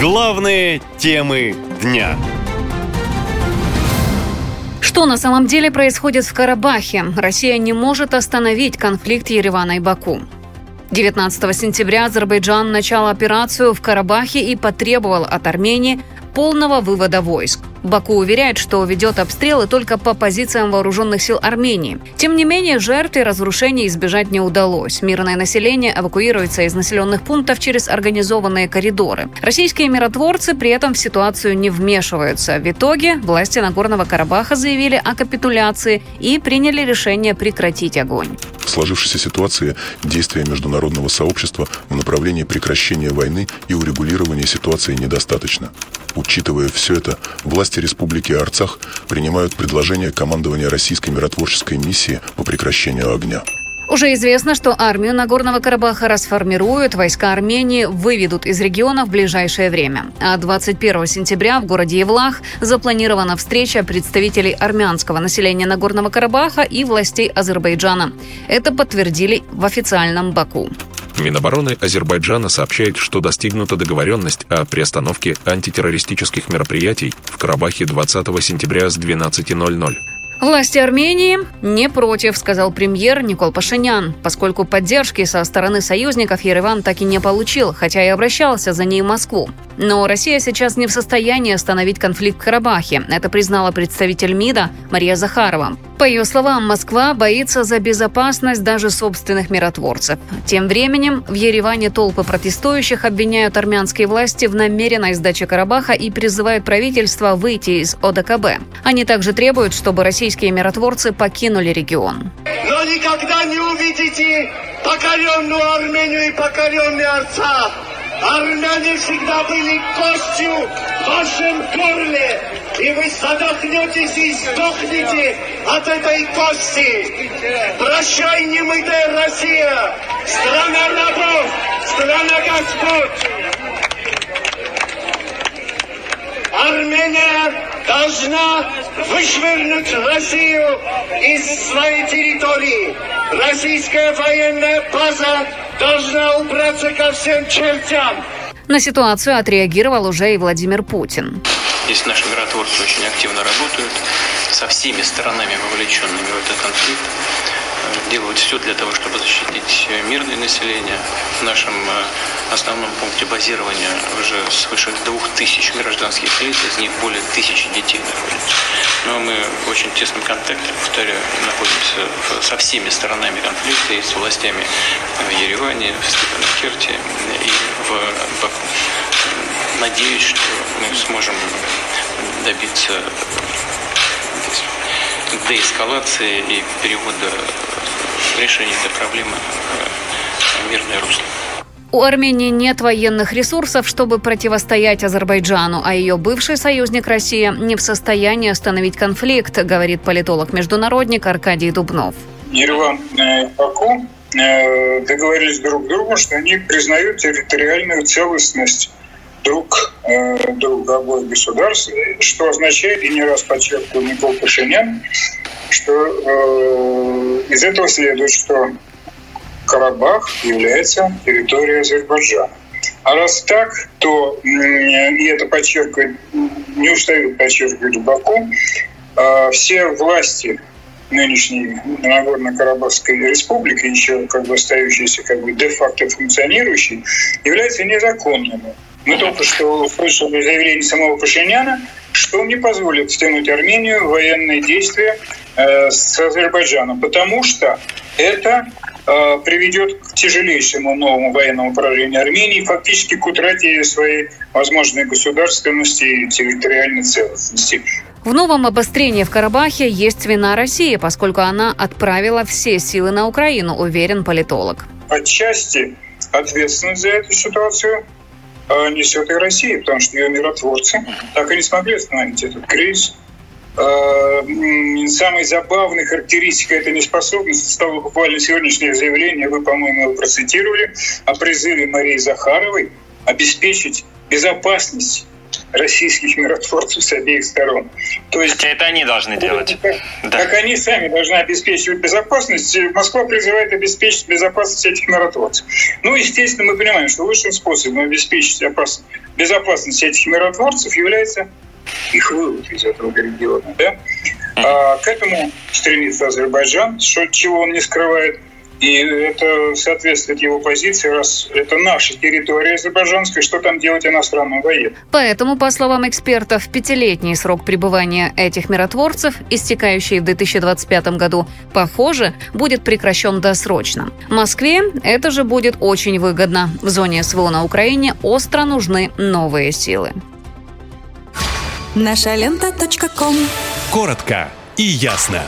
Главные темы дня. Что на самом деле происходит в Карабахе? Россия не может остановить конфликт Еревана и Баку. 19 сентября Азербайджан начал операцию в Карабахе и потребовал от Армении полного вывода войск. Баку уверяет, что ведет обстрелы только по позициям вооруженных сил Армении. Тем не менее, жертв и разрушений избежать не удалось. Мирное население эвакуируется из населенных пунктов через организованные коридоры. Российские миротворцы при этом в ситуацию не вмешиваются. В итоге власти Нагорного Карабаха заявили о капитуляции и приняли решение прекратить огонь. В сложившейся ситуации действия международного сообщества в направлении прекращения войны и урегулирования ситуации недостаточно. Учитывая все это, власти Республики Арцах принимают предложение командования российской миротворческой миссии по прекращению огня. Уже известно, что армию Нагорного Карабаха расформируют, войска Армении выведут из региона в ближайшее время. А 21 сентября в городе Евлах запланирована встреча представителей армянского населения Нагорного Карабаха и властей Азербайджана. Это подтвердили в официальном Баку. Минобороны Азербайджана сообщает, что достигнута договоренность о приостановке антитеррористических мероприятий в Карабахе 20 сентября с 12.00. Власти Армении не против, сказал премьер Никол Пашинян, поскольку поддержки со стороны союзников Ереван так и не получил, хотя и обращался за ней в Москву. Но Россия сейчас не в состоянии остановить конфликт в Карабахе. Это признала представитель МИДа Мария Захарова. По ее словам, Москва боится за безопасность даже собственных миротворцев. Тем временем в Ереване толпы протестующих обвиняют армянские власти в намеренной сдаче Карабаха и призывают правительство выйти из ОДКБ. Они также требуют, чтобы российские миротворцы покинули регион. Но никогда не увидите покоренную Армению и покоренный Арцах. Армяне всегда были костью в вашем горле, и вы задохнетесь и сдохнете от этой кости. Прощай, немытая Россия, страна рабов, страна господ. Армения должна вышвырнуть Россию из своей территории. Российская военная база должна убраться ко всем чертям. На ситуацию отреагировал уже и Владимир Путин. Здесь наши миротворцы очень активно работают со всеми сторонами, вовлеченными в этот конфликт делают все для того, чтобы защитить мирное население. В нашем э, основном пункте базирования уже свыше двух тысяч гражданских лиц, из них более тысячи детей находятся. Но мы в очень тесном контакте, повторяю, находимся со всеми сторонами конфликта и с властями в Ереване, в Степанакерте и в Баку. Надеюсь, что мы сможем добиться деэскалации и перевода решения этой проблемы в мирное русло. У Армении нет военных ресурсов, чтобы противостоять Азербайджану, а ее бывший союзник Россия не в состоянии остановить конфликт, говорит политолог-международник Аркадий Дубнов. Ереван и Баку э, договорились друг с другом, что они признают территориальную целостность друг э, друга обоих государств, что означает, и не раз подчеркивал Никол Пашинян, что э, из этого следует, что Карабах является территорией Азербайджана. А раз так, то, и это подчеркивает, не устают подчеркивать Баку, э, все власти нынешней Нагорно-Карабахской республики, еще как бы остающиеся как бы де-факто функционирующие, являются незаконными. Мы только что услышали заявление самого Пашиняна, что не позволит втянуть Армению в военные действия э, с Азербайджаном, потому что это э, приведет к тяжелейшему новому военному поражению Армении, фактически к утрате своей возможной государственности и территориальной целостности. В новом обострении в Карабахе есть вина России, поскольку она отправила все силы на Украину, уверен политолог. Отчасти ответственность за эту ситуацию несет и Россия, потому что ее миротворцы так и не смогли остановить этот кризис. А, самой забавной характеристикой этой неспособности стало буквально сегодняшнее заявление, вы, по-моему, его процитировали, о призыве Марии Захаровой обеспечить безопасность российских миротворцев с обеих сторон. То есть Хотя это они должны делать. Как, да. как они сами должны обеспечивать безопасность, Москва призывает обеспечить безопасность этих миротворцев. Ну, естественно, мы понимаем, что лучшим способом обеспечить безопасность этих миротворцев является их вывод из этого региона. Да? А, к этому стремится Азербайджан, что, чего он не скрывает – и это соответствует его позиции, раз это наша территория азербайджанская, что там делать иностранным военным. Поэтому, по словам экспертов, пятилетний срок пребывания этих миротворцев, истекающий в 2025 году, похоже, будет прекращен досрочно. Москве это же будет очень выгодно. В зоне СВО на Украине остро нужны новые силы. Наша лента. Коротко и ясно.